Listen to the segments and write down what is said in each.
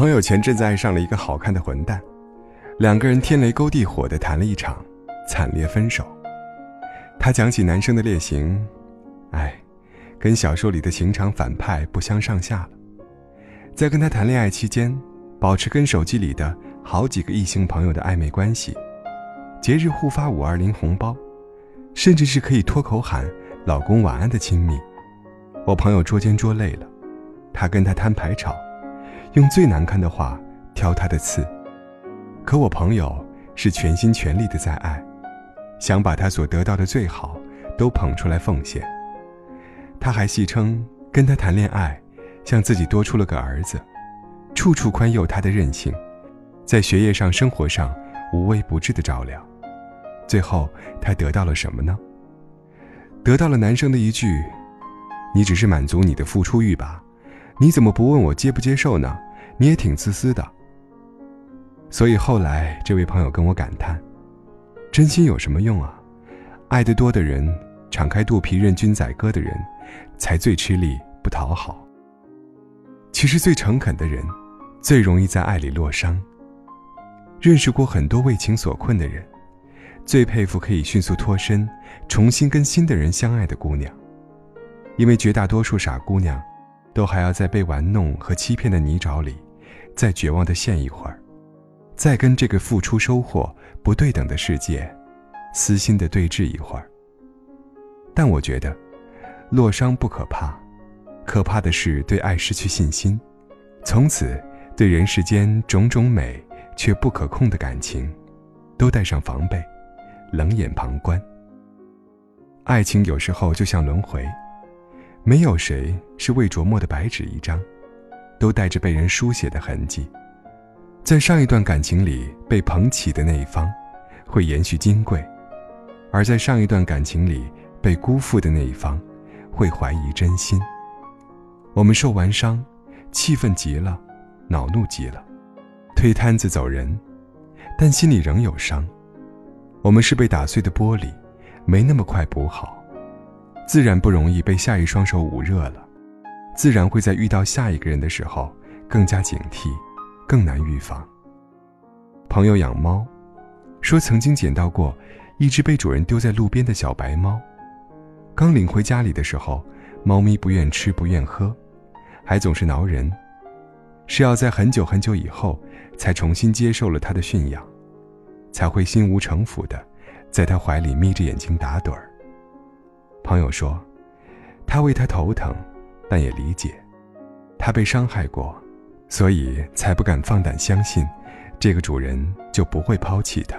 朋友前阵子爱上了一个好看的混蛋，两个人天雷勾地火的谈了一场，惨烈分手。他讲起男生的劣行，哎，跟小说里的情场反派不相上下了。在跟他谈恋爱期间，保持跟手机里的好几个异性朋友的暧昧关系，节日互发五二零红包，甚至是可以脱口喊“老公晚安”的亲密。我朋友捉奸捉累了，他跟他摊牌吵。用最难看的话挑他的刺，可我朋友是全心全力的在爱，想把他所得到的最好都捧出来奉献。他还戏称跟他谈恋爱，像自己多出了个儿子，处处宽宥他的任性，在学业上、生活上无微不至的照料。最后他得到了什么呢？得到了男生的一句：“你只是满足你的付出欲吧。”你怎么不问我接不接受呢？你也挺自私的。所以后来这位朋友跟我感叹：“真心有什么用啊？爱得多的人，敞开肚皮任君宰割的人，才最吃力不讨好。其实最诚恳的人，最容易在爱里落伤。认识过很多为情所困的人，最佩服可以迅速脱身，重新跟新的人相爱的姑娘，因为绝大多数傻姑娘。”都还要在被玩弄和欺骗的泥沼里，再绝望的陷一会儿，再跟这个付出收获不对等的世界，私心的对峙一会儿。但我觉得，落伤不可怕，可怕的是对爱失去信心，从此对人世间种种美却不可控的感情，都带上防备，冷眼旁观。爱情有时候就像轮回。没有谁是未琢磨的白纸一张，都带着被人书写的痕迹。在上一段感情里被捧起的那一方，会延续金贵；而在上一段感情里被辜负的那一方，会怀疑真心。我们受完伤，气愤极了，恼怒极了，推摊子走人，但心里仍有伤。我们是被打碎的玻璃，没那么快补好。自然不容易被下一双手捂热了，自然会在遇到下一个人的时候更加警惕，更难预防。朋友养猫，说曾经捡到过一只被主人丢在路边的小白猫，刚领回家里的时候，猫咪不愿吃不愿喝，还总是挠人，是要在很久很久以后才重新接受了它的驯养，才会心无城府的在它怀里眯着眼睛打盹儿。朋友说，他为他头疼，但也理解，他被伤害过，所以才不敢放胆相信，这个主人就不会抛弃他。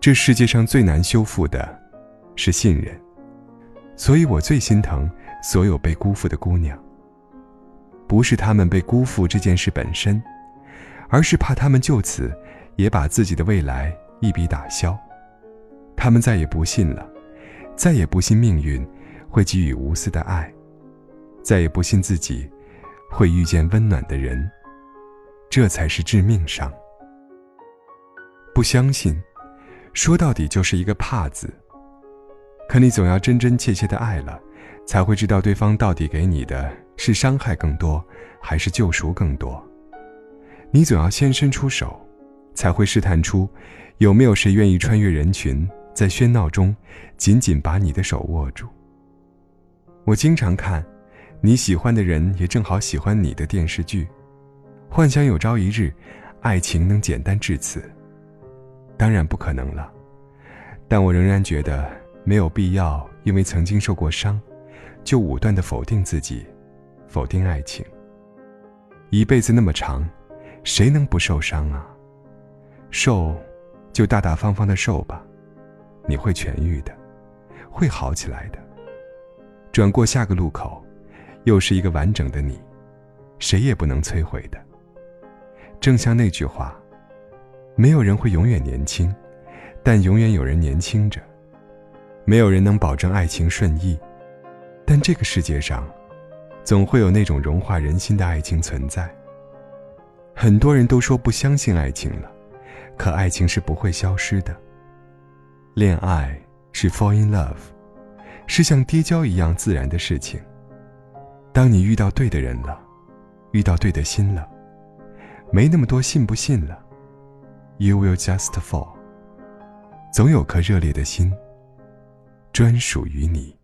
这世界上最难修复的，是信任，所以我最心疼所有被辜负的姑娘。不是他们被辜负这件事本身，而是怕他们就此，也把自己的未来一笔打消，他们再也不信了。再也不信命运会给予无私的爱，再也不信自己会遇见温暖的人，这才是致命伤。不相信，说到底就是一个怕字。可你总要真真切切的爱了，才会知道对方到底给你的是伤害更多，还是救赎更多。你总要先伸出手，才会试探出有没有谁愿意穿越人群。在喧闹中，紧紧把你的手握住。我经常看，你喜欢的人也正好喜欢你的电视剧，幻想有朝一日，爱情能简单至此。当然不可能了，但我仍然觉得没有必要，因为曾经受过伤，就武断的否定自己，否定爱情。一辈子那么长，谁能不受伤啊？受，就大大方方的受吧。你会痊愈的，会好起来的。转过下个路口，又是一个完整的你，谁也不能摧毁的。正像那句话，没有人会永远年轻，但永远有人年轻着。没有人能保证爱情顺意，但这个世界上，总会有那种融化人心的爱情存在。很多人都说不相信爱情了，可爱情是不会消失的。恋爱是 fall in love，是像跌跤一样自然的事情。当你遇到对的人了，遇到对的心了，没那么多信不信了。You will just fall。总有颗热烈的心，专属于你。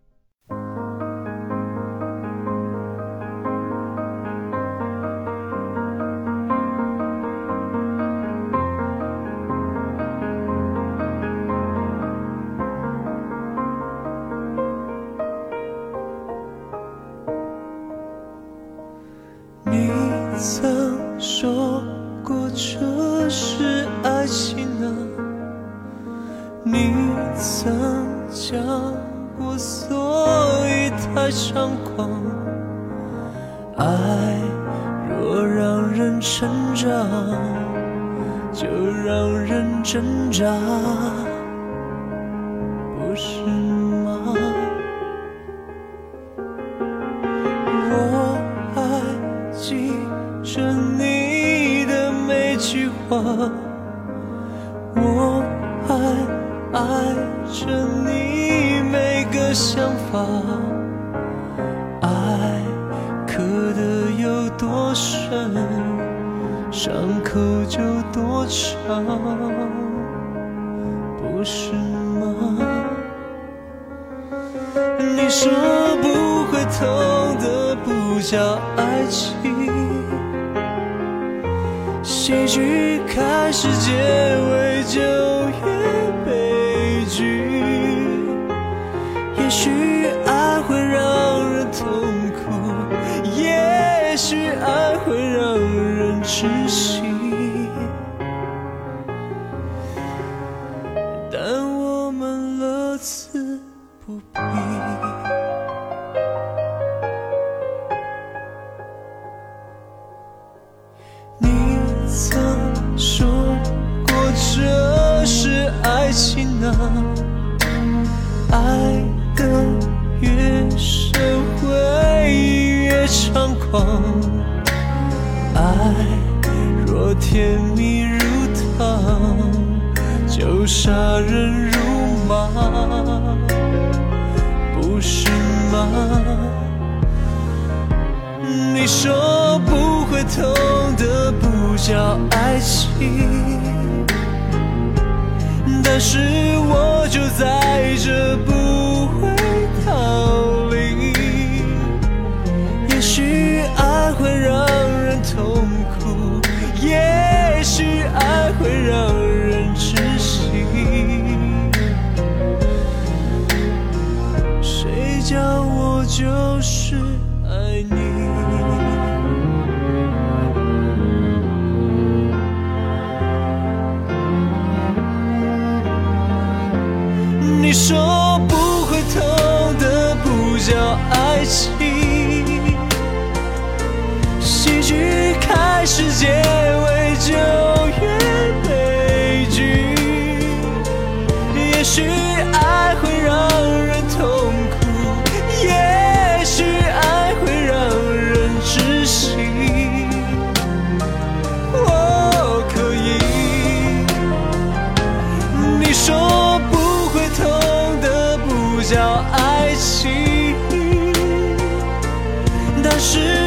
曾讲过所以太猖狂。爱若让人成长，就让人挣扎，不是吗？我还记。着你的每句话，爱刻的有多深，伤口就多长，不是吗？你说不会痛的不叫爱情。喜剧开始，结尾就越悲爱会让人窒息，但我们乐此不疲。你曾说过这是爱情啊，爱的越深会越猖狂。甜蜜如糖，就杀人如麻，不是吗？你说不会痛的不叫爱情。但是我就在这不是